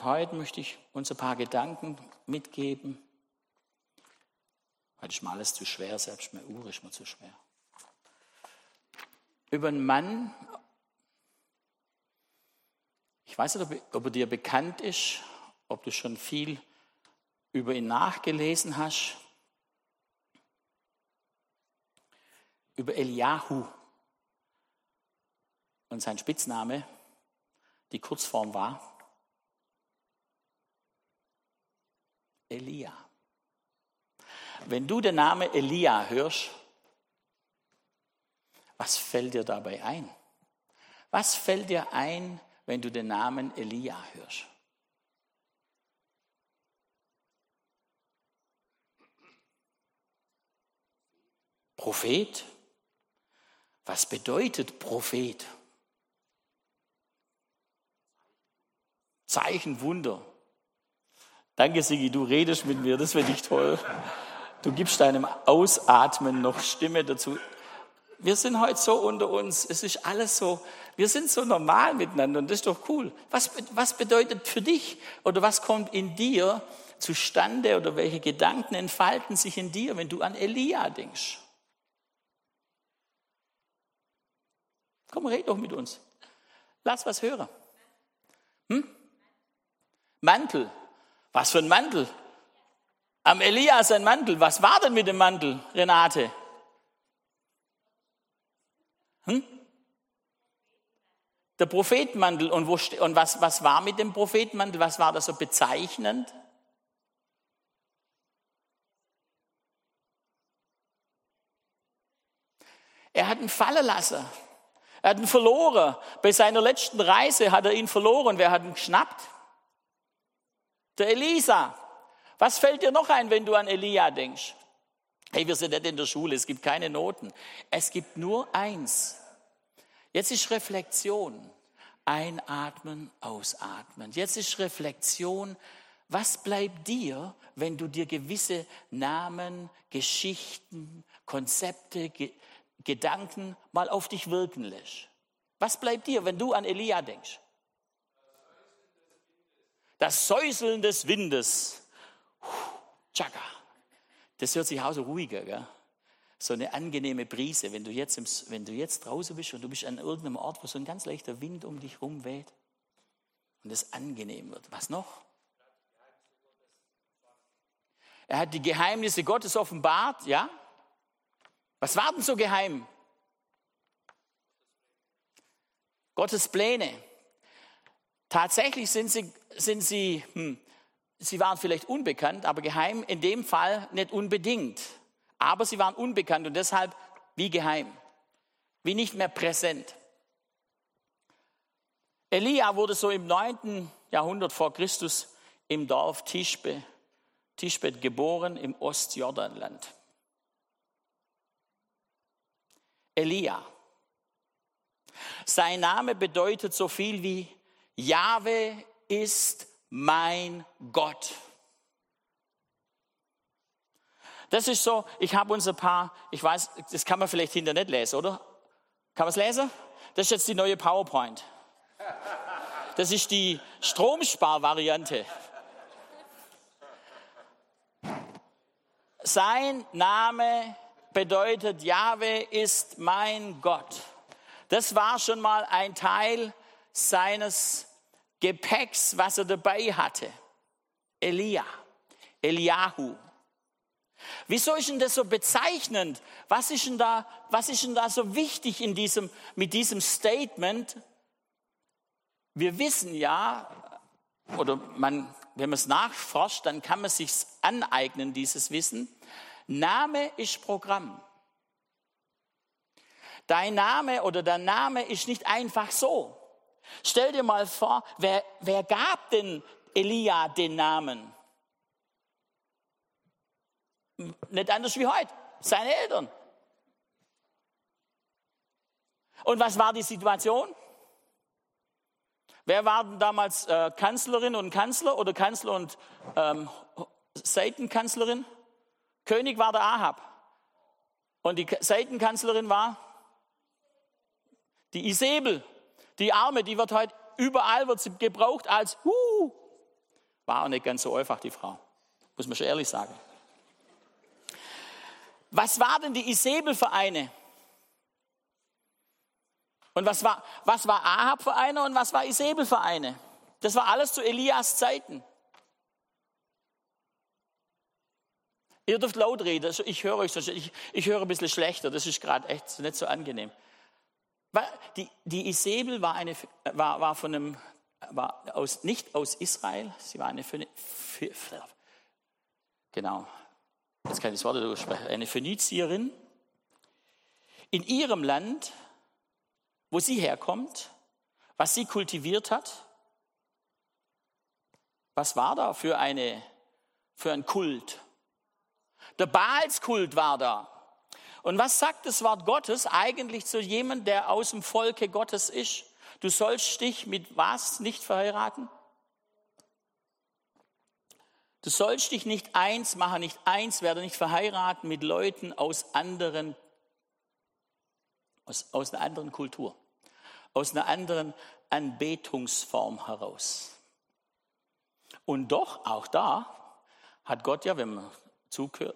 Und heute möchte ich uns ein paar Gedanken mitgeben. Heute ist mir alles zu schwer, selbst meine Uhr ist mir zu schwer. Über einen Mann, ich weiß nicht, ob er dir bekannt ist, ob du schon viel über ihn nachgelesen hast. Über Eliahu. Und sein Spitzname, die Kurzform war Elia. Wenn du den Namen Elia hörst, was fällt dir dabei ein? Was fällt dir ein, wenn du den Namen Elia hörst? Prophet? Was bedeutet Prophet? Zeichen, Wunder. Danke, Sigi, du redest mit mir, das finde ich toll. Du gibst deinem Ausatmen noch Stimme dazu. Wir sind heute so unter uns, es ist alles so, wir sind so normal miteinander und das ist doch cool. Was, was bedeutet für dich oder was kommt in dir zustande oder welche Gedanken entfalten sich in dir, wenn du an Elia denkst? Komm, red doch mit uns. Lass was hören. Hm? Mantel. Was für ein Mantel? Am Elias ein Mantel. Was war denn mit dem Mantel, Renate? Hm? Der Prophetenmantel. Und, wo, und was, was war mit dem Prophetenmantel? Was war das so bezeichnend? Er hat ihn fallen lassen. Er hat ihn verloren. Bei seiner letzten Reise hat er ihn verloren. Wer hat ihn geschnappt? Der Elisa. Was fällt dir noch ein, wenn du an Elia denkst? Hey, wir sind nicht in der Schule, es gibt keine Noten. Es gibt nur eins. Jetzt ist Reflexion. Einatmen, ausatmen. Jetzt ist Reflexion. Was bleibt dir, wenn du dir gewisse Namen, Geschichten, Konzepte, Gedanken mal auf dich wirken lässt. Was bleibt dir, wenn du an Elia denkst? Das Säuseln des Windes. Tschakka. Das hört sich auch so ruhiger, gell? So eine angenehme Brise, wenn du, jetzt im, wenn du jetzt draußen bist und du bist an irgendeinem Ort, wo so ein ganz leichter Wind um dich herum weht und es angenehm wird. Was noch? Er hat die Geheimnisse Gottes offenbart, ja? Was war denn so geheim? Gottes Pläne. Tatsächlich sind sie, sind sie, hm, sie waren vielleicht unbekannt, aber geheim in dem Fall nicht unbedingt. Aber sie waren unbekannt und deshalb wie geheim, wie nicht mehr präsent. Elia wurde so im 9. Jahrhundert vor Christus im Dorf Tischbe, Tischbet geboren im Ostjordanland. Elia. Sein Name bedeutet so viel wie Jahwe ist mein Gott. Das ist so, ich habe uns ein paar, ich weiß, das kann man vielleicht hinter nicht lesen, oder? Kann man es lesen? Das ist jetzt die neue PowerPoint. Das ist die Stromsparvariante. Sein Name bedeutet, Jahwe ist mein Gott. Das war schon mal ein Teil seines Gepäcks, was er dabei hatte. Elia, Eliahu. Wieso ist denn das so bezeichnend? Was ist denn da, was ist denn da so wichtig in diesem, mit diesem Statement? Wir wissen ja, oder man, wenn man es nachforscht, dann kann man sich aneignen, dieses Wissen. Name ist Programm. Dein Name oder dein Name ist nicht einfach so. Stell dir mal vor, wer, wer gab denn Elia den Namen? Nicht anders wie heute, seine Eltern. Und was war die Situation? Wer waren damals äh, Kanzlerin und Kanzler oder Kanzler und ähm, Seitenkanzlerin? König war der Ahab. Und die Seitenkanzlerin war die Isabel. Die Arme, die wird heute überall wird sie gebraucht als, huh, War auch nicht ganz so einfach, die Frau. Muss man schon ehrlich sagen. Was war denn die Isabel für eine? Und was war, was war Ahab für eine und was war Isabel für eine? Das war alles zu Elias Zeiten. Ihr dürft laut reden, also ich höre euch, ich, ich höre ein bisschen schlechter, das ist gerade echt nicht so angenehm. Die, die Isabel war, eine, war, war von einem, war aus, nicht aus Israel, sie war eine, genau, jetzt kann ich das Wort aussprechen, eine Phönizierin. In ihrem Land, wo sie herkommt, was sie kultiviert hat, was war da für, eine, für ein Kult? Der Baalskult war da. Und was sagt das Wort Gottes eigentlich zu jemandem, der aus dem Volke Gottes ist? Du sollst dich mit was nicht verheiraten? Du sollst dich nicht eins machen, nicht eins werden, nicht verheiraten mit Leuten aus anderen, aus, aus einer anderen Kultur, aus einer anderen Anbetungsform heraus. Und doch, auch da hat Gott ja, wenn man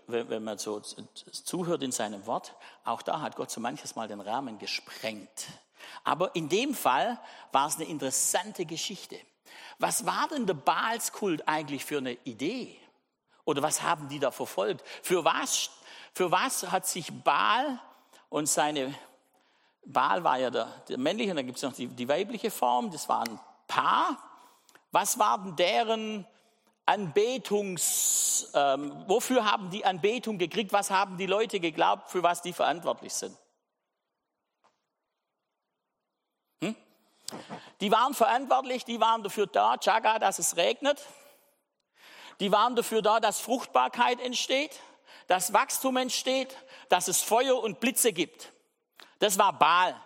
wenn man so zuhört in seinem Wort, auch da hat Gott so manches Mal den Rahmen gesprengt. Aber in dem Fall war es eine interessante Geschichte. Was war denn der Baalskult eigentlich für eine Idee? Oder was haben die da verfolgt? Für was, für was hat sich Baal und seine, Baal war ja der, der männliche, und dann gibt es noch die, die weibliche Form, das war ein Paar. Was war denn deren Anbetungs, ähm, wofür haben die Anbetung gekriegt? Was haben die Leute geglaubt, für was die verantwortlich sind? Hm? Die waren verantwortlich, die waren dafür da, Chaga, dass es regnet. Die waren dafür da, dass Fruchtbarkeit entsteht, dass Wachstum entsteht, dass es Feuer und Blitze gibt. Das war Baal.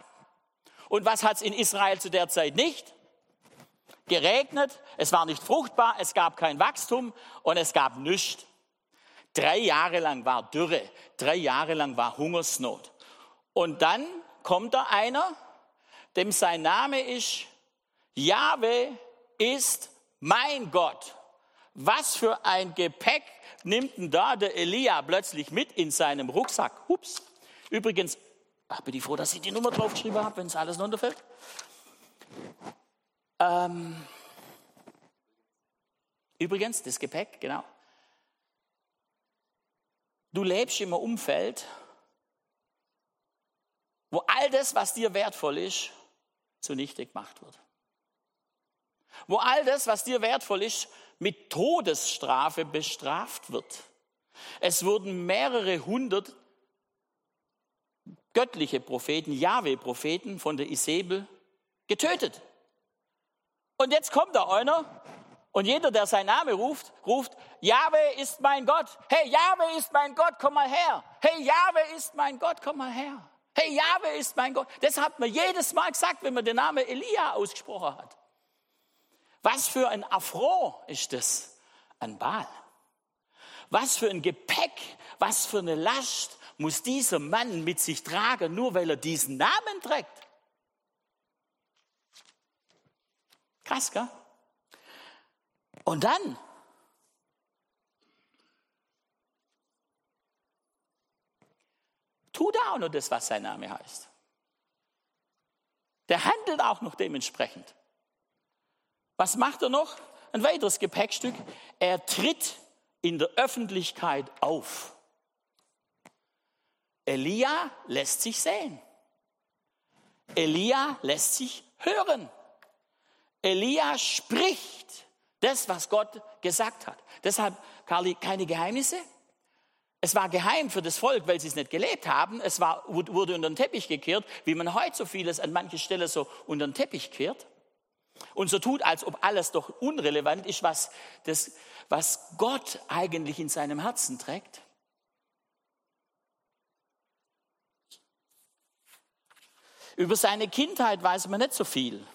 Und was hat es in Israel zu der Zeit nicht? Geregnet, es war nicht fruchtbar, es gab kein Wachstum und es gab nichts. Drei Jahre lang war Dürre, drei Jahre lang war Hungersnot. Und dann kommt da einer, dem sein Name ist, Jahwe ist mein Gott. Was für ein Gepäck nimmt denn da der Elia plötzlich mit in seinem Rucksack? Ups. Übrigens, ach, bin ich froh, dass ich die Nummer draufgeschrieben habe, wenn es alles runterfällt. Ähm, übrigens, das Gepäck, genau. Du lebst im Umfeld, wo all das, was dir wertvoll ist, zunichte gemacht wird. Wo all das, was dir wertvoll ist, mit Todesstrafe bestraft wird. Es wurden mehrere hundert göttliche Propheten, Jahwe-Propheten von der Isabel getötet. Und jetzt kommt da einer und jeder, der seinen Namen ruft, ruft, Jahwe ist mein Gott. Hey, Jahwe ist mein Gott, komm mal her. Hey, Jahwe ist mein Gott, komm mal her. Hey, Jahwe ist mein Gott. Das hat man jedes Mal gesagt, wenn man den Namen Elia ausgesprochen hat. Was für ein Affront ist das an Baal? Was für ein Gepäck, was für eine Last muss dieser Mann mit sich tragen, nur weil er diesen Namen trägt? Krass, gell? Und dann tut er auch noch das, was sein Name heißt. Der handelt auch noch dementsprechend. Was macht er noch? Ein weiteres Gepäckstück. Er tritt in der Öffentlichkeit auf. Elia lässt sich sehen. Elia lässt sich hören. Elia spricht das, was Gott gesagt hat. Deshalb, Carly, keine Geheimnisse. Es war geheim für das Volk, weil sie es nicht gelebt haben. Es war, wurde unter den Teppich gekehrt, wie man heute so vieles an manchen Stellen so unter den Teppich kehrt. Und so tut, als ob alles doch unrelevant ist, was, das, was Gott eigentlich in seinem Herzen trägt. Über seine Kindheit weiß man nicht so viel.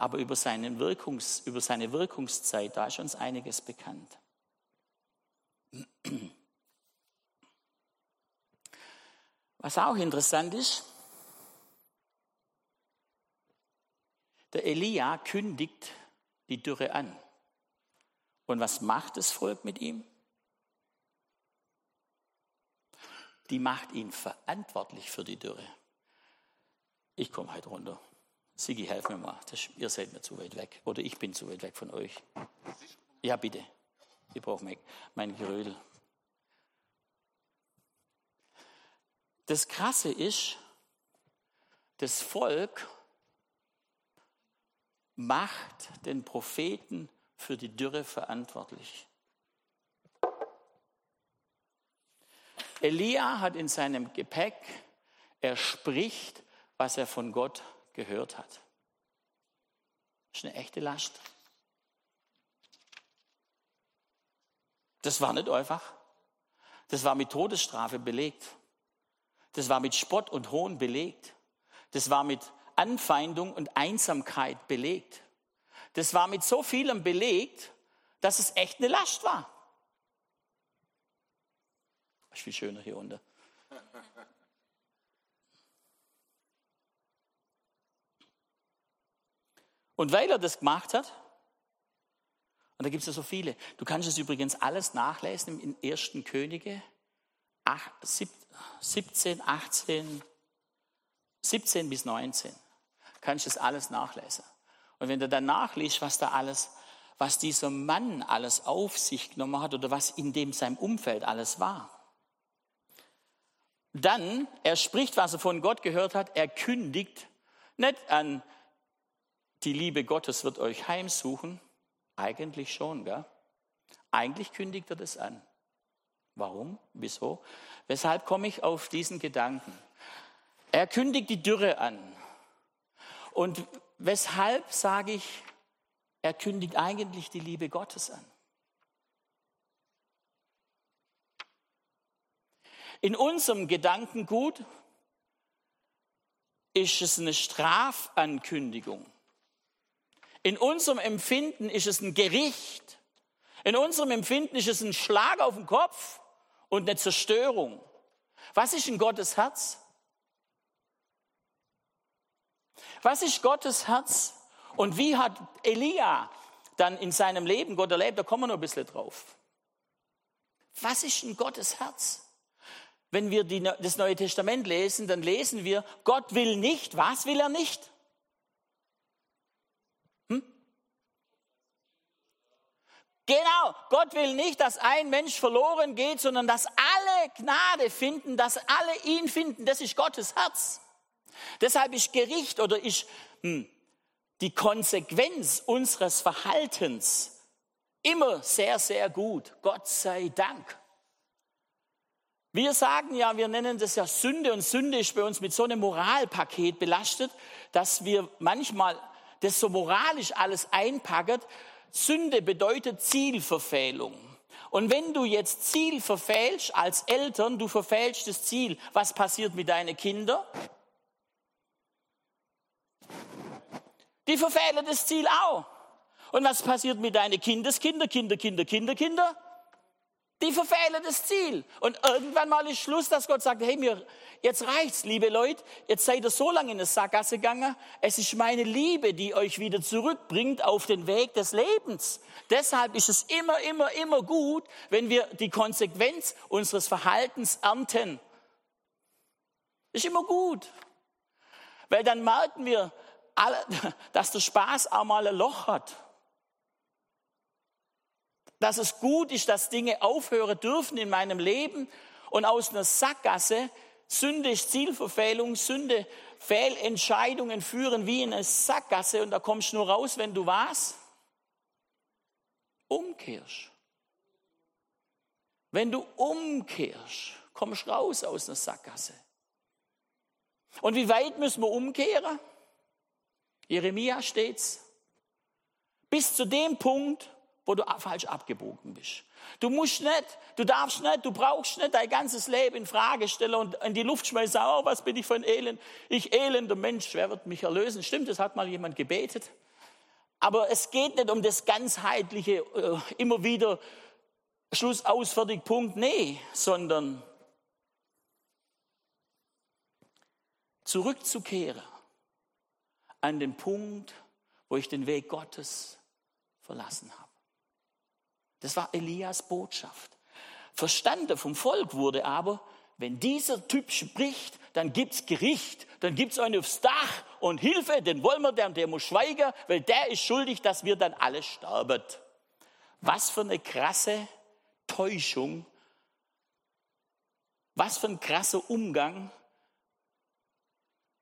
Aber über, Wirkungs, über seine Wirkungszeit, da ist uns einiges bekannt. Was auch interessant ist, Der Elia kündigt die Dürre an. Und was macht das Volk mit ihm? Die macht ihn verantwortlich für die Dürre. Ich komme heute runter. Sigi, helf mir mal. Das, ihr seid mir zu weit weg. Oder ich bin zu weit weg von euch. Ja, bitte. Ich brauche mein, Gerödel. Das Krasse ist, das Volk macht den Propheten für die Dürre verantwortlich. Elia hat in seinem Gepäck, er spricht, was er von Gott gehört hat. Das ist eine echte Last. Das war nicht einfach. Das war mit Todesstrafe belegt. Das war mit Spott und Hohn belegt. Das war mit Anfeindung und Einsamkeit belegt. Das war mit so vielem belegt, dass es echt eine Last war. Ist viel schöner hier unten. Und weil er das gemacht hat, und da gibt es ja so viele, du kannst es übrigens alles nachlesen in 1. Könige 17, 18, 17 bis 19. Kannst du das alles nachlesen. Und wenn du dann nachliest, was da alles, was dieser Mann alles auf sich genommen hat oder was in dem seinem Umfeld alles war. Dann, er spricht, was er von Gott gehört hat, er kündigt nicht an die Liebe Gottes wird euch heimsuchen? Eigentlich schon, gell? Eigentlich kündigt er das an. Warum? Wieso? Weshalb komme ich auf diesen Gedanken? Er kündigt die Dürre an. Und weshalb sage ich, er kündigt eigentlich die Liebe Gottes an? In unserem Gedankengut ist es eine Strafankündigung. In unserem Empfinden ist es ein Gericht. In unserem Empfinden ist es ein Schlag auf den Kopf und eine Zerstörung. Was ist in Gottes Herz? Was ist Gottes Herz? Und wie hat Elia dann in seinem Leben Gott erlebt? Da kommen wir noch ein bisschen drauf. Was ist in Gottes Herz? Wenn wir die, das Neue Testament lesen, dann lesen wir, Gott will nicht, was will er nicht? Genau, Gott will nicht, dass ein Mensch verloren geht, sondern dass alle Gnade finden, dass alle ihn finden. Das ist Gottes Herz. Deshalb ist Gericht oder ist hm, die Konsequenz unseres Verhaltens immer sehr, sehr gut. Gott sei Dank. Wir sagen ja, wir nennen das ja Sünde und Sünde ist bei uns mit so einem Moralpaket belastet, dass wir manchmal das so moralisch alles einpacken Sünde bedeutet Zielverfehlung. Und wenn du jetzt Ziel verfehlst als Eltern, du verfehlst das Ziel, was passiert mit deinen Kindern? Die verfehlen das Ziel auch. Und was passiert mit deinen Kindeskinder, Kinder, Kinder, Kinder, Kinder? Die verfehlen das Ziel. Und irgendwann mal ist Schluss, dass Gott sagt, hey, mir, jetzt reicht's, liebe Leute, jetzt seid ihr so lange in der Sackgasse gegangen. Es ist meine Liebe, die euch wieder zurückbringt auf den Weg des Lebens. Deshalb ist es immer, immer, immer gut, wenn wir die Konsequenz unseres Verhaltens ernten. Ist immer gut. Weil dann merken wir, dass der Spaß auch mal ein Loch hat dass es gut ist, dass Dinge aufhören dürfen in meinem Leben und aus einer Sackgasse, Sünde ist Zielverfehlung, Sünde, Fehlentscheidungen führen wie in eine Sackgasse und da kommst du nur raus, wenn du was? Umkehrst. Wenn du umkehrst, kommst du raus aus einer Sackgasse. Und wie weit müssen wir umkehren? Jeremia steht's. Bis zu dem Punkt, wo du falsch abgebogen bist. Du musst nicht, du darfst nicht, du brauchst nicht dein ganzes Leben in Frage stellen und in die Luft schmeißen, oh, was bin ich für ein Elend? Ich elender Mensch, wer wird mich erlösen? Stimmt, das hat mal jemand gebetet. Aber es geht nicht um das ganzheitliche, äh, immer wieder Schluss aus, fertig, Punkt, nee, sondern zurückzukehren an den Punkt, wo ich den Weg Gottes verlassen habe. Das war Elias Botschaft. Verstanden vom Volk wurde aber, wenn dieser Typ spricht, dann gibt's Gericht, dann gibt's einen aufs Dach und Hilfe, den wollen wir, der der muss schweigen, weil der ist schuldig, dass wir dann alle sterben. Was für eine krasse Täuschung, was für ein krasser Umgang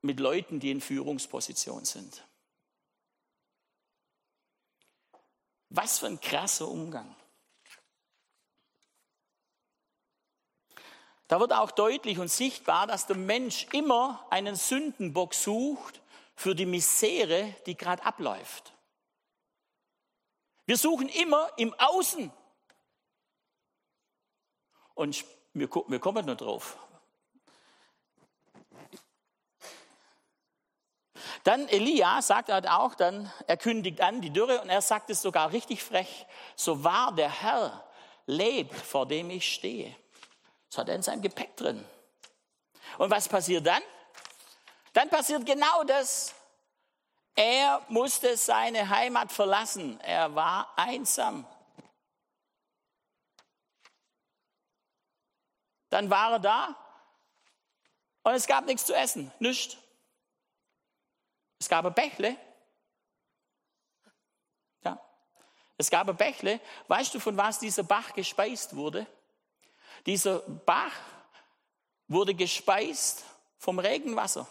mit Leuten, die in Führungsposition sind. Was für ein krasser Umgang. Da wird auch deutlich und sichtbar, dass der Mensch immer einen Sündenbock sucht für die Misere, die gerade abläuft. Wir suchen immer im Außen. Und wir, wir kommen nur drauf. Dann Elia sagt halt auch dann, er kündigt an die Dürre und er sagt es sogar richtig frech, so wahr der Herr lebt, vor dem ich stehe. Das hat er in seinem Gepäck drin. Und was passiert dann? Dann passiert genau das. Er musste seine Heimat verlassen. Er war einsam. Dann war er da und es gab nichts zu essen, nichts. Es gab ein Bächle. Ja. Es gab ein Bächle. Weißt du, von was dieser Bach gespeist wurde? Dieser Bach wurde gespeist vom Regenwasser.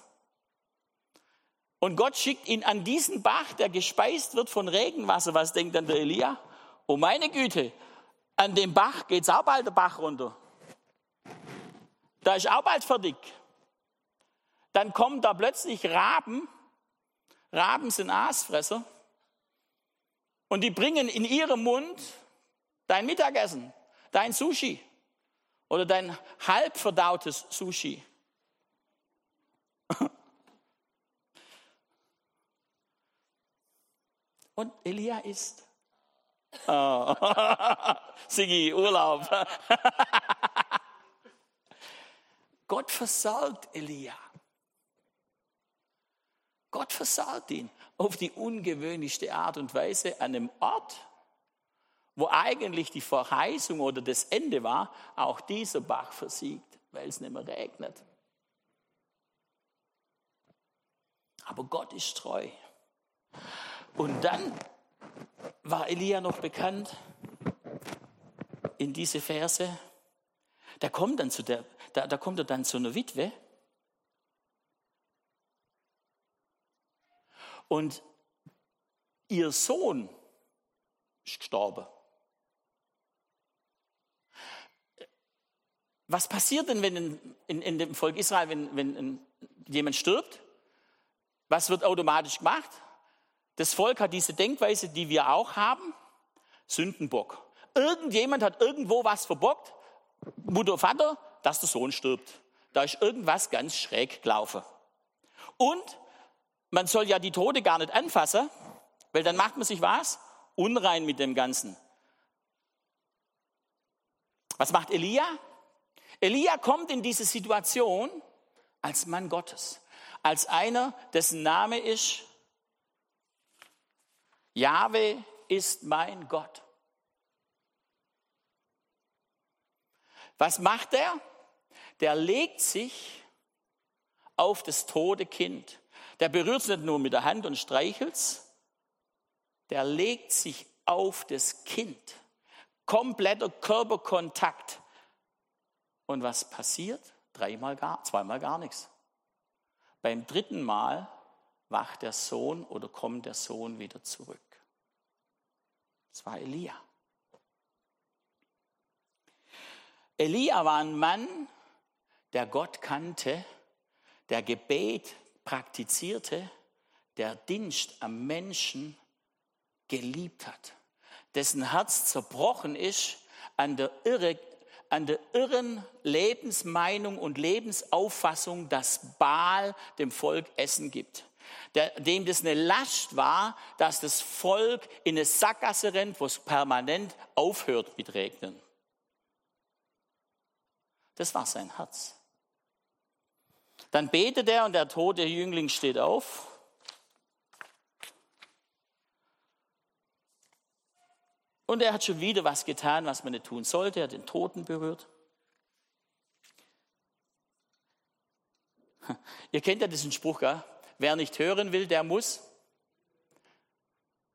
Und Gott schickt ihn an diesen Bach, der gespeist wird von Regenwasser. Was denkt dann der Elia? Oh meine Güte, an dem Bach geht es auch bald der Bach runter. Da ist auch bald fertig. Dann kommen da plötzlich Raben Raben sind Aasfresser und die bringen in ihrem Mund dein Mittagessen, dein Sushi oder dein halb verdautes Sushi. Und Elia isst. Oh. Sigi, Urlaub. Gott versorgt Elia. Gott versorgt ihn auf die ungewöhnlichste Art und Weise an einem Ort, wo eigentlich die Verheißung oder das Ende war, auch dieser Bach versiegt, weil es nicht mehr regnet. Aber Gott ist treu. Und dann war Elia noch bekannt in diese Verse. Da kommt, dann zu der, da, da kommt er dann zu einer Witwe Und ihr Sohn ist gestorben. Was passiert denn, wenn in, in, in dem Volk Israel, wenn, wenn jemand stirbt? Was wird automatisch gemacht? Das Volk hat diese Denkweise, die wir auch haben, Sündenbock. Irgendjemand hat irgendwo was verbockt, Mutter, Vater, dass der Sohn stirbt. Da ist irgendwas ganz schräg gelaufen. Und man soll ja die Tote gar nicht anfassen, weil dann macht man sich was? Unrein mit dem Ganzen. Was macht Elia? Elia kommt in diese Situation als Mann Gottes, als einer, dessen Name ist Jahwe ist mein Gott. Was macht er? Der legt sich auf das tote Kind. Der berührt es nicht nur mit der Hand und streichelt es, der legt sich auf das Kind. Kompletter Körperkontakt. Und was passiert? Dreimal gar, zweimal gar nichts. Beim dritten Mal wacht der Sohn oder kommt der Sohn wieder zurück. Das war Elia. Elia war ein Mann, der Gott kannte, der Gebet praktizierte, der Dienst am Menschen geliebt hat, dessen Herz zerbrochen ist an der, irre, an der irren Lebensmeinung und Lebensauffassung, dass Baal dem Volk Essen gibt. Der, dem das eine Last war, dass das Volk in eine Sackgasse rennt, wo es permanent aufhört mit Regnen. Das war sein Herz. Dann betet er und der tote Jüngling steht auf. Und er hat schon wieder was getan, was man nicht tun sollte. Er hat den Toten berührt. Ihr kennt ja diesen Spruch, gell? wer nicht hören will, der muss.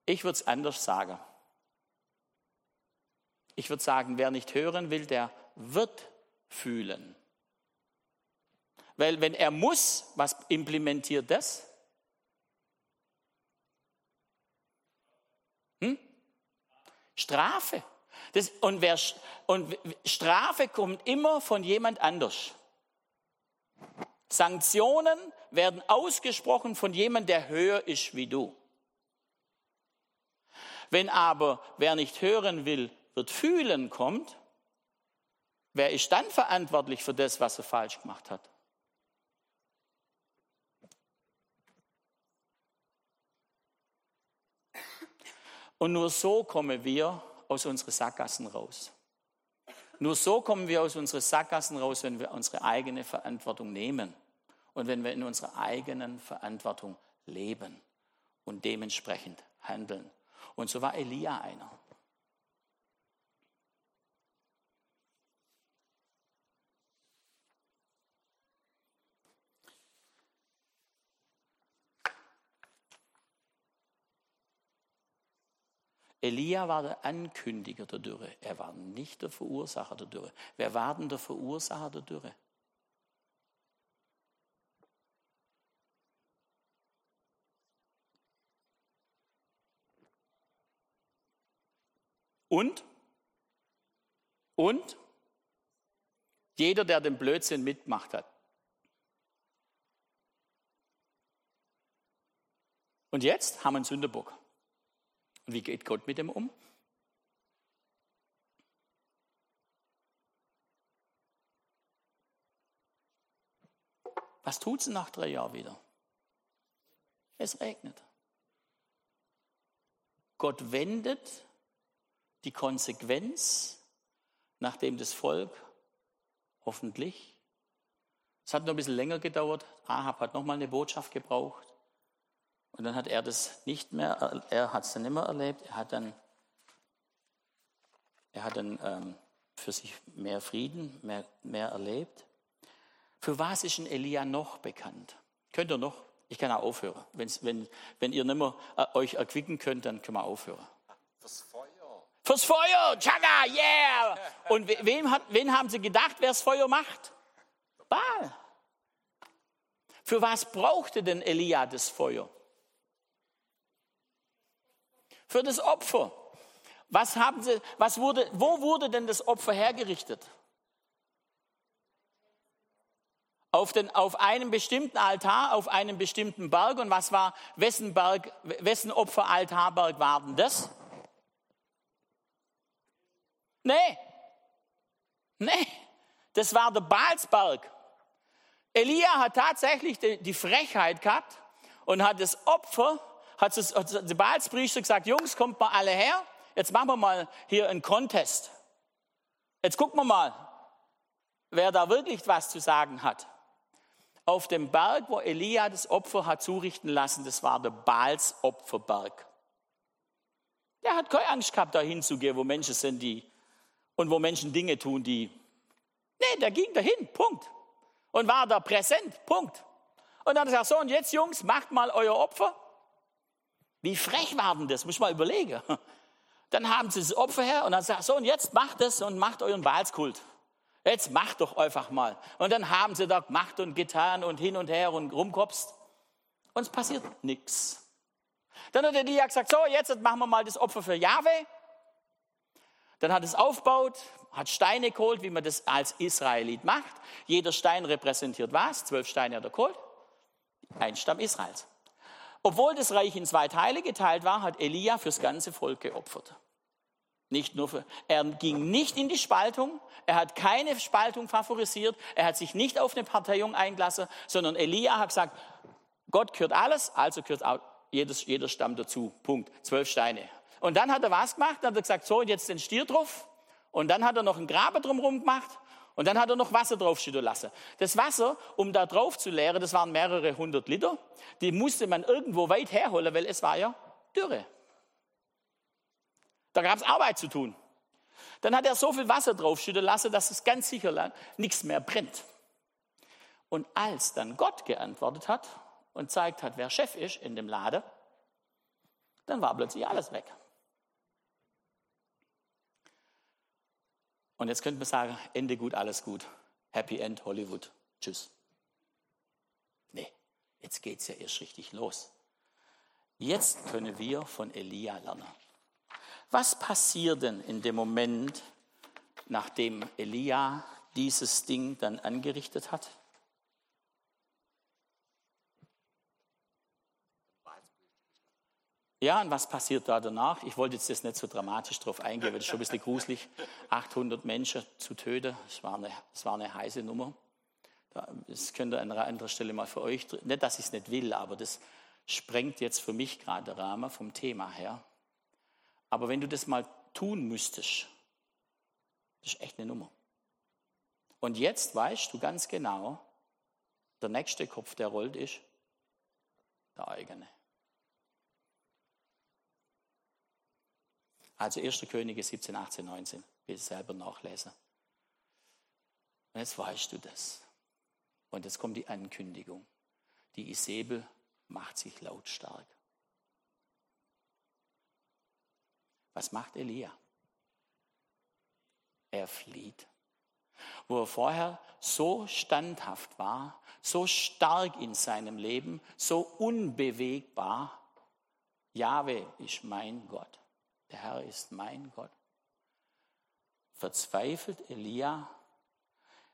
Ich würde es anders sagen. Ich würde sagen, wer nicht hören will, der wird fühlen. Weil wenn er muss, was implementiert das? Strafe. Das, und, wer, und Strafe kommt immer von jemand anders. Sanktionen werden ausgesprochen von jemand, der höher ist wie du. Wenn aber wer nicht hören will, wird fühlen kommt, wer ist dann verantwortlich für das, was er falsch gemacht hat? Und nur so kommen wir aus unseren Sackgassen raus. Nur so kommen wir aus unseren Sackgassen raus, wenn wir unsere eigene Verantwortung nehmen und wenn wir in unserer eigenen Verantwortung leben und dementsprechend handeln. Und so war Elia einer. Elia war der Ankündiger der Dürre. Er war nicht der Verursacher der Dürre. Wer war denn der Verursacher der Dürre? Und? Und? Jeder, der den Blödsinn mitgemacht hat. Und jetzt haben wir einen Sünderbock. Und wie geht Gott mit dem um? Was tut sie nach drei Jahren wieder? Es regnet. Gott wendet die Konsequenz, nachdem das Volk hoffentlich, es hat noch ein bisschen länger gedauert, Ahab hat nochmal eine Botschaft gebraucht, und dann hat er das nicht mehr, er hat es dann nicht mehr erlebt. Er hat dann, er hat dann ähm, für sich mehr Frieden, mehr, mehr erlebt. Für was ist ein Elia noch bekannt? Könnt ihr noch? Ich kann auch aufhören. Wenn's, wenn, wenn ihr nicht mehr äh, euch erquicken könnt, dann können wir aufhören. Fürs Feuer. Fürs Feuer, Chaga, yeah! Und wem hat, wen haben sie gedacht, wer das Feuer macht? Baal. Für was brauchte denn Elia das Feuer? Für das Opfer. Was haben sie, was wurde, wo wurde denn das Opfer hergerichtet? Auf, den, auf einem bestimmten Altar, auf einem bestimmten Berg. Und was war, wessen Berg, wessen Opferaltarberg war denn das? Nee. Nee. Das war der Balsberg. Elia hat tatsächlich die, die Frechheit gehabt und hat das Opfer hat, es, der Baalspriester gesagt, Jungs, kommt mal alle her, jetzt machen wir mal hier einen Contest. Jetzt gucken wir mal, wer da wirklich was zu sagen hat. Auf dem Berg, wo Elia das Opfer hat zurichten lassen, das war der Baals Opferberg. Der hat keine Angst gehabt, da hinzugehen, wo Menschen sind, die und wo Menschen Dinge tun, die. Nee, der ging dahin, Punkt. Und war da präsent, Punkt. Und dann hat er gesagt, so, und jetzt Jungs, macht mal euer Opfer. Wie frech war denn das? Muss ich mal überlegen. Dann haben sie das Opfer her und dann sagt so, und jetzt macht es und macht euren Baalskult. Jetzt macht doch einfach mal. Und dann haben sie da gemacht und getan und hin und her und rumkopst. Und es passiert nichts. Dann hat der Elia gesagt, so, jetzt machen wir mal das Opfer für Jahwe. Dann hat es aufgebaut, hat Steine geholt, wie man das als Israelit macht. Jeder Stein repräsentiert was? Zwölf Steine hat er geholt. Ein Stamm Israels. Obwohl das Reich in zwei Teile geteilt war, hat Elia fürs ganze Volk geopfert. Nicht nur für, er ging nicht in die Spaltung, er hat keine Spaltung favorisiert, er hat sich nicht auf eine Parteiung eingelassen, sondern Elia hat gesagt, Gott gehört alles, also gehört auch jedes, jeder Stamm dazu. Punkt. Zwölf Steine. Und dann hat er was gemacht? Dann hat er gesagt, so, und jetzt den Stier drauf. Und dann hat er noch einen Graben drumherum gemacht. Und dann hat er noch Wasser draufschütten lassen. Das Wasser, um da drauf zu leeren, das waren mehrere hundert Liter. Die musste man irgendwo weit herholen, weil es war ja Dürre. Da gab es Arbeit zu tun. Dann hat er so viel Wasser draufschütten lassen, dass es ganz sicher nichts mehr brennt. Und als dann Gott geantwortet hat und zeigt hat, wer Chef ist in dem Laden, dann war plötzlich alles weg. Und jetzt könnte man sagen, Ende gut, alles gut. Happy End, Hollywood. Tschüss. Nee, jetzt geht es ja erst richtig los. Jetzt können wir von Elia lernen. Was passiert denn in dem Moment, nachdem Elia dieses Ding dann angerichtet hat? Ja, und was passiert da danach? Ich wollte jetzt das nicht so dramatisch drauf eingehen, weil das ist schon ein bisschen gruselig. 800 Menschen zu töten, das war eine, das war eine heiße Nummer. Das könnt ihr an anderer Stelle mal für euch, nicht, dass ich es nicht will, aber das sprengt jetzt für mich gerade den Rahmen vom Thema her. Aber wenn du das mal tun müsstest, das ist echt eine Nummer. Und jetzt weißt du ganz genau, der nächste Kopf, der rollt, ist der eigene. Also 1. Könige 17, 18, 19. Bitte selber nachlesen. Und jetzt weißt du das. Und jetzt kommt die Ankündigung. Die Isabel macht sich lautstark. Was macht Elia? Er flieht. Wo er vorher so standhaft war, so stark in seinem Leben, so unbewegbar. Jahwe ist mein Gott. Der Herr ist mein Gott. Verzweifelt Elia,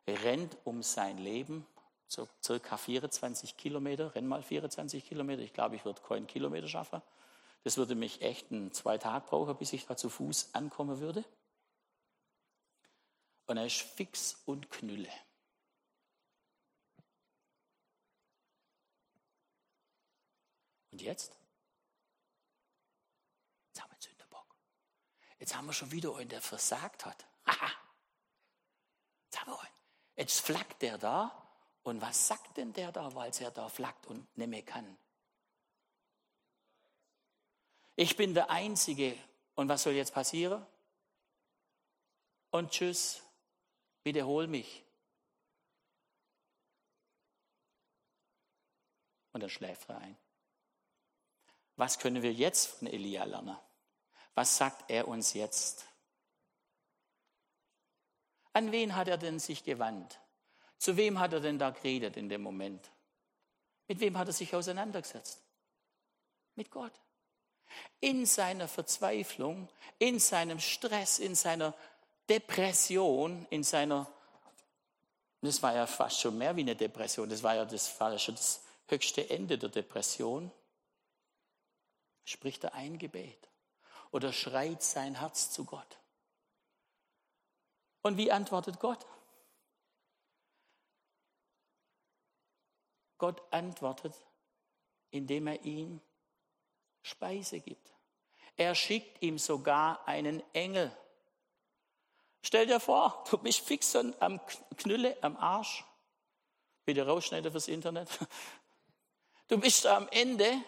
rennt um sein Leben, so circa 24 Kilometer, renn mal 24 Kilometer. Ich glaube, ich würde keinen Kilometer schaffen. Das würde mich echt ein zwei Tage brauchen, bis ich da zu Fuß ankommen würde. Und er ist fix und knülle. Und jetzt? Jetzt haben wir schon wieder einen, der versagt hat. Jetzt, haben wir einen. Jetzt flackt der da. Und was sagt denn der da, weil er da flackt und nicht mehr kann? Ich bin der Einzige. Und was soll jetzt passieren? Und tschüss. Wiederhol mich. Und dann schläft er ein. Was können wir jetzt von Elia lernen? Was sagt er uns jetzt? An wen hat er denn sich gewandt? Zu wem hat er denn da geredet in dem Moment? Mit wem hat er sich auseinandergesetzt? Mit Gott. In seiner Verzweiflung, in seinem Stress, in seiner Depression, in seiner, das war ja fast schon mehr wie eine Depression, das war ja das, war ja schon das höchste Ende der Depression, spricht er ein Gebet oder schreit sein Herz zu Gott? Und wie antwortet Gott? Gott antwortet, indem er ihm Speise gibt. Er schickt ihm sogar einen Engel. Stell dir vor, du bist fix am Knülle, am Arsch. Bitte rausschneiden fürs Internet. Du bist am Ende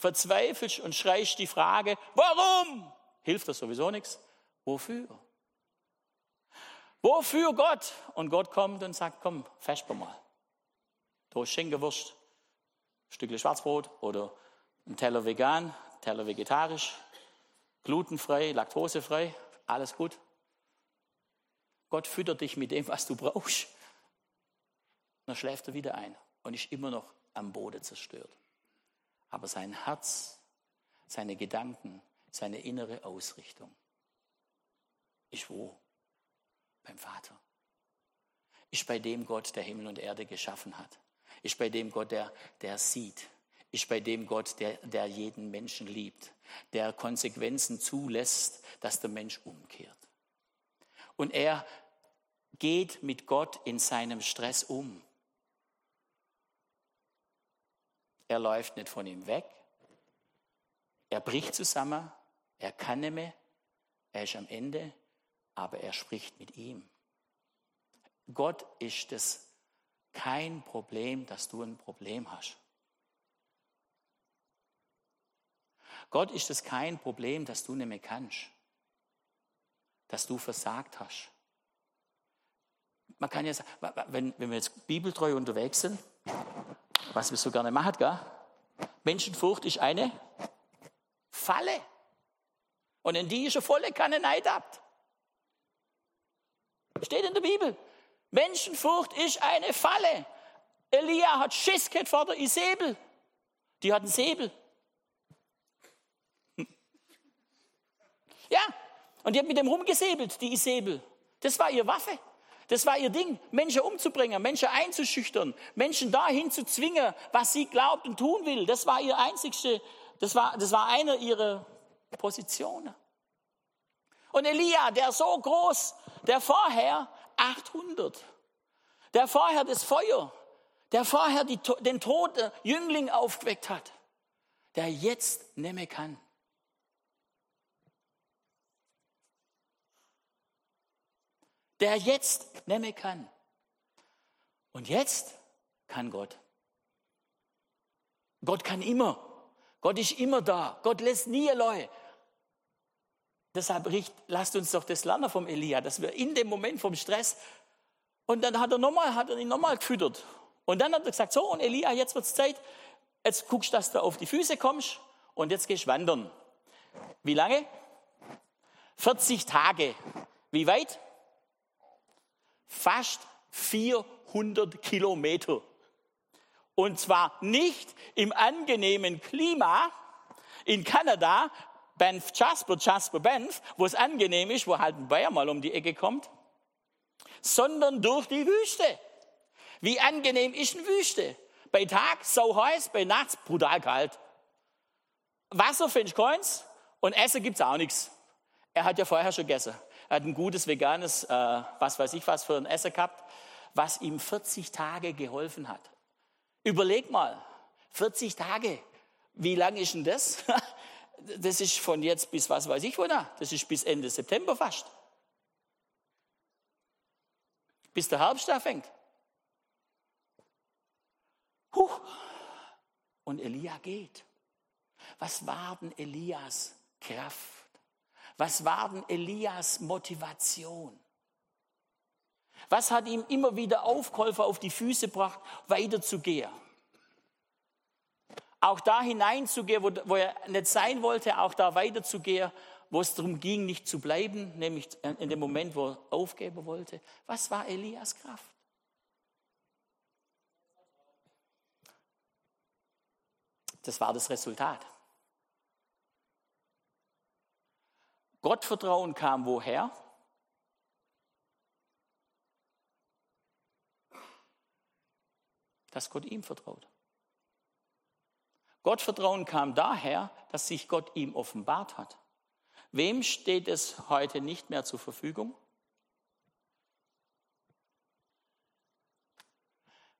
verzweifelst und schreist die Frage, warum? Hilft das sowieso nichts. Wofür? Wofür Gott? Und Gott kommt und sagt, komm, vesper mal. Du ein Stückchen Schwarzbrot oder ein Teller vegan, Teller vegetarisch, glutenfrei, laktosefrei, alles gut. Gott füttert dich mit dem, was du brauchst. Dann schläft er wieder ein und ist immer noch am Boden zerstört. Aber sein Herz, seine Gedanken, seine innere Ausrichtung ist wo? Beim Vater. Ist bei dem Gott, der Himmel und Erde geschaffen hat. Ist bei dem Gott, der, der sieht. Ist bei dem Gott, der, der jeden Menschen liebt. Der Konsequenzen zulässt, dass der Mensch umkehrt. Und er geht mit Gott in seinem Stress um. Er läuft nicht von ihm weg. Er bricht zusammen. Er kann nicht mehr. Er ist am Ende. Aber er spricht mit ihm. Gott ist es kein Problem, dass du ein Problem hast. Gott ist es kein Problem, dass du nicht mehr kannst. dass du versagt hast. Man kann ja sagen, wenn, wenn wir jetzt bibeltreu unterwegs sind, was wir so gerne machen, gell? Menschenfurcht ist eine Falle. Und in die ist eine volle Kanne Neid habt. Steht in der Bibel. Menschenfurcht ist eine Falle. Elia hat Schiss gehabt vor der Isabel. Die hat einen Säbel. Ja, und die hat mit dem rumgesäbelt, die Isabel. Das war ihr Waffe. Das war ihr Ding, Menschen umzubringen, Menschen einzuschüchtern, Menschen dahin zu zwingen, was sie glaubt und tun will. Das war ihr einzigste, das war, das war eine ihrer Positionen. Und Elia, der so groß, der vorher 800, der vorher das Feuer, der vorher die, den toten Jüngling aufgeweckt hat, der jetzt mehr kann. Der jetzt mehr kann. Und jetzt kann Gott. Gott kann immer. Gott ist immer da. Gott lässt nie allein. Deshalb richt, lasst uns doch das lernen vom Elia, dass wir in dem Moment vom Stress und dann hat er nochmal, hat er ihn nochmal gefüttert. Und dann hat er gesagt, so und Elia, jetzt wird es Zeit, jetzt guckst, dass du auf die Füße kommst und jetzt gehst wandern. Wie lange? 40 Tage. Wie weit? Fast 400 Kilometer. Und zwar nicht im angenehmen Klima in Kanada, Banff Jasper, Jasper Banff, wo es angenehm ist, wo halt ein Bayer mal um die Ecke kommt, sondern durch die Wüste. Wie angenehm ist eine Wüste? Bei Tag so heiß, bei Nachts brutal kalt. Wasser findest keins und Essen gibt es auch nichts. Er hat ja vorher schon gegessen. Er hat ein gutes veganes, äh, was weiß ich was für ein Essen gehabt, was ihm 40 Tage geholfen hat. Überleg mal, 40 Tage, wie lang ist denn das? Das ist von jetzt bis was weiß ich wo da. Das ist bis Ende September fast. Bis der Herbst anfängt. Huch. Und Elia geht. Was war denn Elias Kraft? Was war denn Elias Motivation? Was hat ihm immer wieder Aufkäufer auf die Füße gebracht, weiterzugehen? Auch da hineinzugehen, wo, wo er nicht sein wollte, auch da weiterzugehen, wo es darum ging, nicht zu bleiben, nämlich in dem Moment, wo er aufgeben wollte. Was war Elias Kraft? Das war das Resultat. Gottvertrauen kam woher? Dass Gott ihm vertraut. Gottvertrauen kam daher, dass sich Gott ihm offenbart hat. Wem steht es heute nicht mehr zur Verfügung?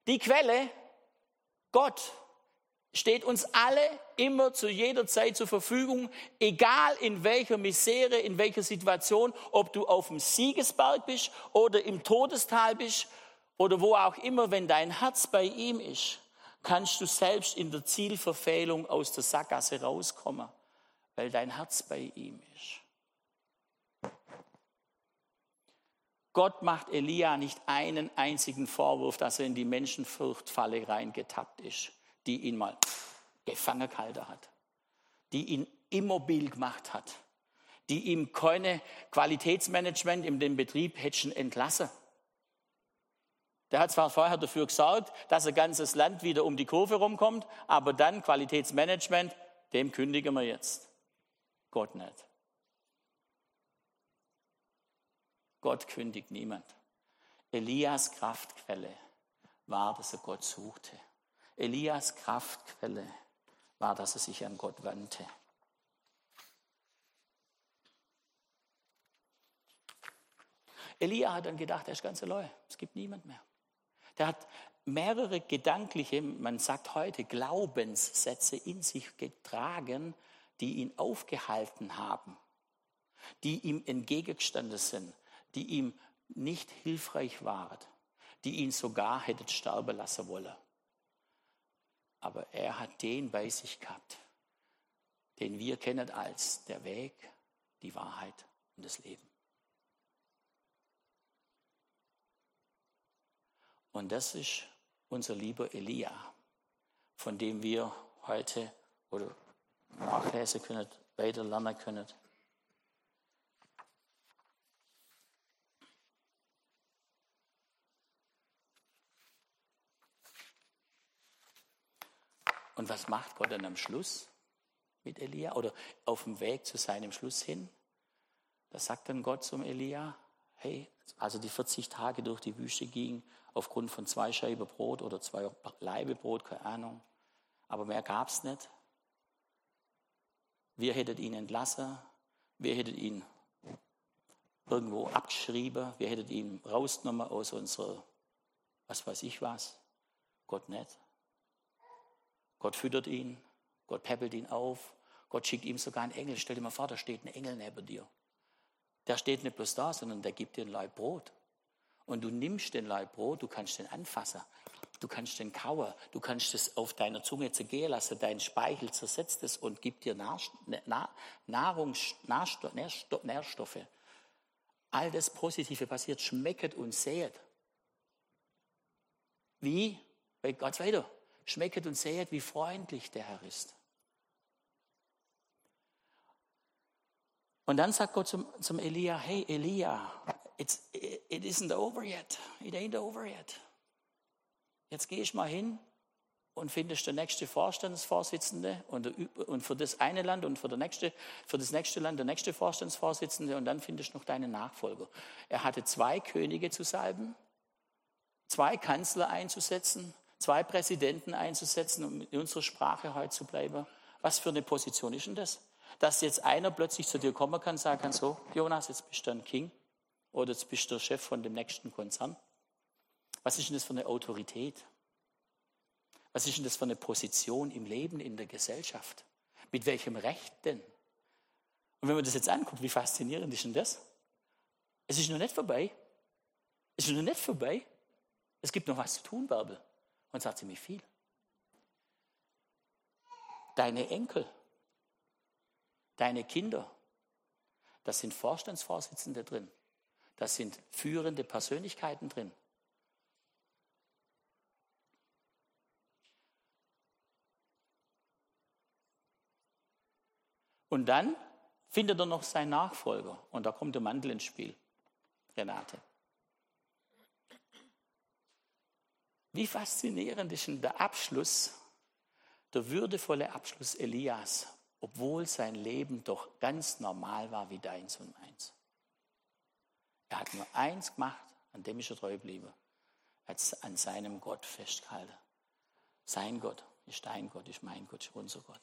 Die Quelle, Gott, steht uns alle immer zu jeder Zeit zur Verfügung, egal in welcher Misere, in welcher Situation, ob du auf dem Siegesberg bist oder im Todestal bist oder wo auch immer, wenn dein Herz bei ihm ist, kannst du selbst in der Zielverfehlung aus der Sackgasse rauskommen, weil dein Herz bei ihm ist. Gott macht Elia nicht einen einzigen Vorwurf, dass er in die Menschenfurchtfalle reingetappt ist die ihn mal gefangen gehalten hat, die ihn immobil gemacht hat, die ihm keine Qualitätsmanagement in dem Betrieb hätten entlassen. Der hat zwar vorher dafür gesorgt, dass ein ganzes Land wieder um die Kurve rumkommt, aber dann Qualitätsmanagement, dem kündigen wir jetzt. Gott nicht. Gott kündigt niemand. Elias Kraftquelle war, dass er Gott suchte. Elias Kraftquelle war, dass er sich an Gott wandte. Elia hat dann gedacht, er ist ganz allein, es gibt niemand mehr. Der hat mehrere gedankliche, man sagt heute Glaubenssätze in sich getragen, die ihn aufgehalten haben, die ihm entgegengestanden sind, die ihm nicht hilfreich waren, die ihn sogar hätten sterben lassen wollen. Aber er hat den bei sich gehabt, den wir kennen als der Weg, die Wahrheit und das Leben. Und das ist unser lieber Elia, von dem wir heute oder nachlesen können, weiter lernen können. Und was macht Gott dann am Schluss mit Elia oder auf dem Weg zu seinem Schluss hin? Da sagt dann Gott zum Elia, hey, also die 40 Tage durch die Wüste gingen, aufgrund von zwei Scheiben Brot oder zwei Laibe Brot, keine Ahnung. Aber mehr gab es nicht. Wir hättet ihn entlassen, wir hättet ihn irgendwo abgeschrieben, wir hättet ihn rausgenommen aus unserer, was weiß ich was. Gott nicht. Gott füttert ihn, Gott peppelt ihn auf, Gott schickt ihm sogar einen Engel. Stell dir mal vor, da steht ein Engel neben dir. Der steht nicht bloß da, sondern der gibt dir ein Leib Brot. Und du nimmst den Leib Brot, du kannst den anfassen, du kannst den kauen, du kannst es auf deiner Zunge zergehen lassen, dein Speichel zersetzt es und gibt dir Nahrung, Nährstoffe. All das Positive passiert, schmecket und sehet. Wie? Bei Gott weiter. Schmecket und sehet, wie freundlich der Herr ist. Und dann sagt Gott zum, zum Elia, hey Elia, it's, it, isn't over yet. It ain't over yet. Jetzt gehe ich mal hin und findest der nächste Vorstandsvorsitzende und, und für das eine Land und für, der nächste, für das nächste Land der nächste Vorstandsvorsitzende und dann findest du noch deinen Nachfolger. Er hatte zwei Könige zu salben, zwei Kanzler einzusetzen, zwei Präsidenten einzusetzen, um in unserer Sprache heute zu bleiben. Was für eine Position ist denn das? dass jetzt einer plötzlich zu dir kommen kann und sagen kann, so, Jonas, jetzt bist du ein King oder jetzt bist du der Chef von dem nächsten Konzern. Was ist denn das für eine Autorität? Was ist denn das für eine Position im Leben, in der Gesellschaft? Mit welchem Recht denn? Und wenn man das jetzt anguckt, wie faszinierend ist denn das? Es ist noch nicht vorbei. Es ist noch nicht vorbei. Es gibt noch was zu tun, Bärbel. Und sagt ziemlich viel. Deine Enkel deine Kinder. Das sind Vorstandsvorsitzende drin. Das sind führende Persönlichkeiten drin. Und dann findet er noch seinen Nachfolger. Und da kommt der Mantel ins Spiel. Renate. Wie faszinierend ist denn der Abschluss, der würdevolle Abschluss Elias obwohl sein Leben doch ganz normal war wie deins und meins. Er hat nur eins gemacht, an dem ist er treu geblieben. Er hat an seinem Gott festgehalten. Sein Gott ist dein Gott, ist mein Gott, ist unser Gott.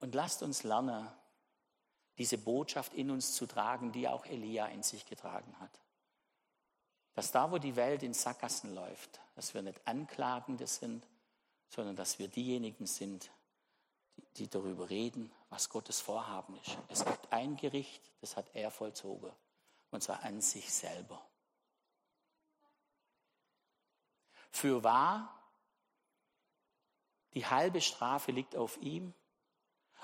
Und lasst uns lernen, diese Botschaft in uns zu tragen, die auch Elia in sich getragen hat. Dass da, wo die Welt in Sackgassen läuft, dass wir nicht Anklagende sind, sondern dass wir diejenigen sind, die, darüber reden, was Gottes Vorhaben ist. Es gibt ein Gericht, das hat er vollzogen, und zwar an sich selber. Für wahr, die halbe Strafe liegt auf ihm,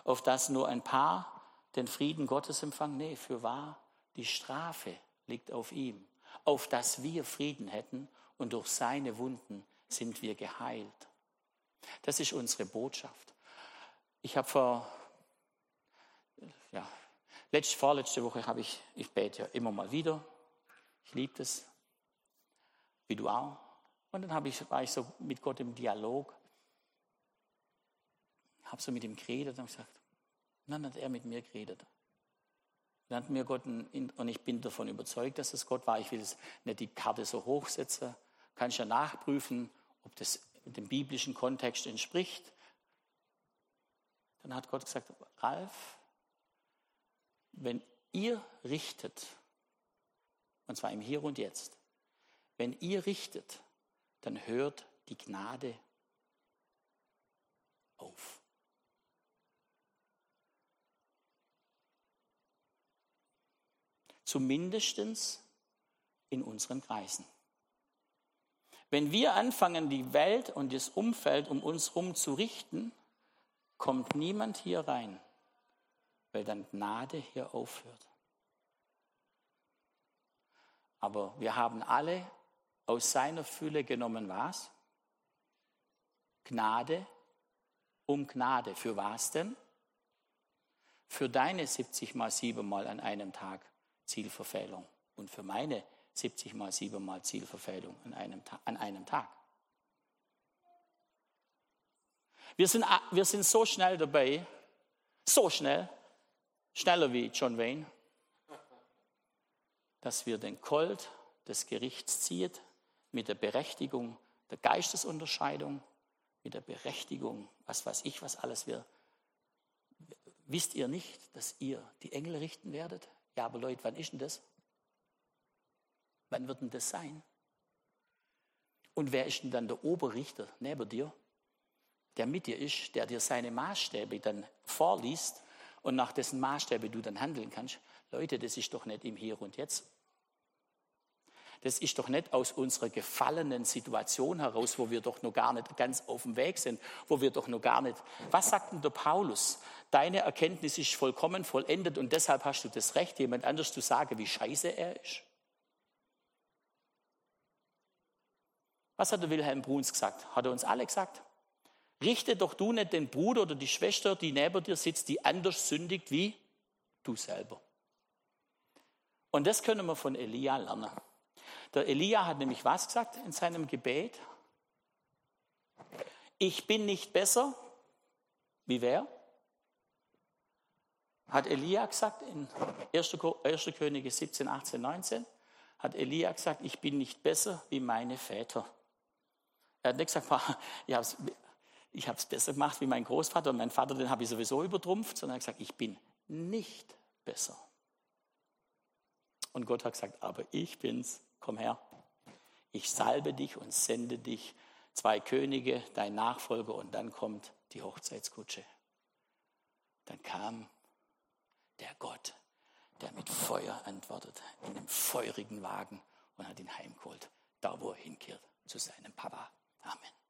auf das nur ein paar den Frieden Gottes empfangen. Nee, für wahr, die Strafe liegt auf ihm auf dass wir Frieden hätten und durch seine Wunden sind wir geheilt. Das ist unsere Botschaft. Ich habe vor, ja, letzte, vorletzte Woche habe ich, ich bete ja immer mal wieder. Ich liebe das, wie du auch. Und dann ich, war ich so mit Gott im Dialog, habe so mit ihm geredet und gesagt, und dann hat er mit mir geredet. Dann hat mir Gott, und ich bin davon überzeugt, dass es Gott war. Ich will nicht die Karte so hochsetzen. Kann ich ja nachprüfen, ob das dem biblischen Kontext entspricht. Dann hat Gott gesagt, Ralf, wenn ihr richtet, und zwar im Hier und Jetzt, wenn ihr richtet, dann hört die Gnade auf. Zumindest in unseren Kreisen. Wenn wir anfangen, die Welt und das Umfeld um uns herum zu richten, kommt niemand hier rein, weil dann Gnade hier aufhört. Aber wir haben alle aus seiner Fülle genommen was? Gnade um Gnade. Für was denn? Für deine 70 mal 7 mal an einem Tag Zielverfehlung und für meine 70 mal 7 mal Zielverfehlung an einem, an einem Tag. Wir sind, wir sind so schnell dabei, so schnell, schneller wie John Wayne, dass wir den Colt des Gerichts ziehen mit der Berechtigung der Geistesunterscheidung, mit der Berechtigung, was weiß ich, was alles wir. Wisst ihr nicht, dass ihr die Engel richten werdet? Ja, aber Leute, wann ist denn das? Wann wird denn das sein? Und wer ist denn dann der Oberrichter neben dir? der mit dir ist, der dir seine Maßstäbe dann vorliest und nach dessen Maßstäbe du dann handeln kannst. Leute, das ist doch nicht im Hier und Jetzt. Das ist doch nicht aus unserer gefallenen Situation heraus, wo wir doch noch gar nicht ganz auf dem Weg sind, wo wir doch noch gar nicht. Was sagt denn der Paulus? Deine Erkenntnis ist vollkommen vollendet und deshalb hast du das Recht, jemand anders zu sagen, wie scheiße er ist. Was hat der Wilhelm Bruns gesagt? Hat er uns alle gesagt? Richte doch du nicht den Bruder oder die Schwester, die neben dir sitzt, die anders sündigt wie du selber. Und das können wir von Elia lernen. Der Elia hat nämlich was gesagt in seinem Gebet? Ich bin nicht besser wie wer? Hat Elia gesagt in 1. Könige 17, 18, 19? Hat Elia gesagt, ich bin nicht besser wie meine Väter. Er hat nicht gesagt, ich habe es besser gemacht wie mein Großvater und mein Vater, den habe ich sowieso übertrumpft, sondern er hat gesagt, ich bin nicht besser. Und Gott hat gesagt, aber ich bin's, komm her. Ich salbe dich und sende dich, zwei Könige, dein Nachfolger, und dann kommt die Hochzeitskutsche. Dann kam der Gott, der mit Feuer antwortet, in einem feurigen Wagen und hat ihn heimgeholt, da wo er hinkehrt, zu seinem Papa. Amen.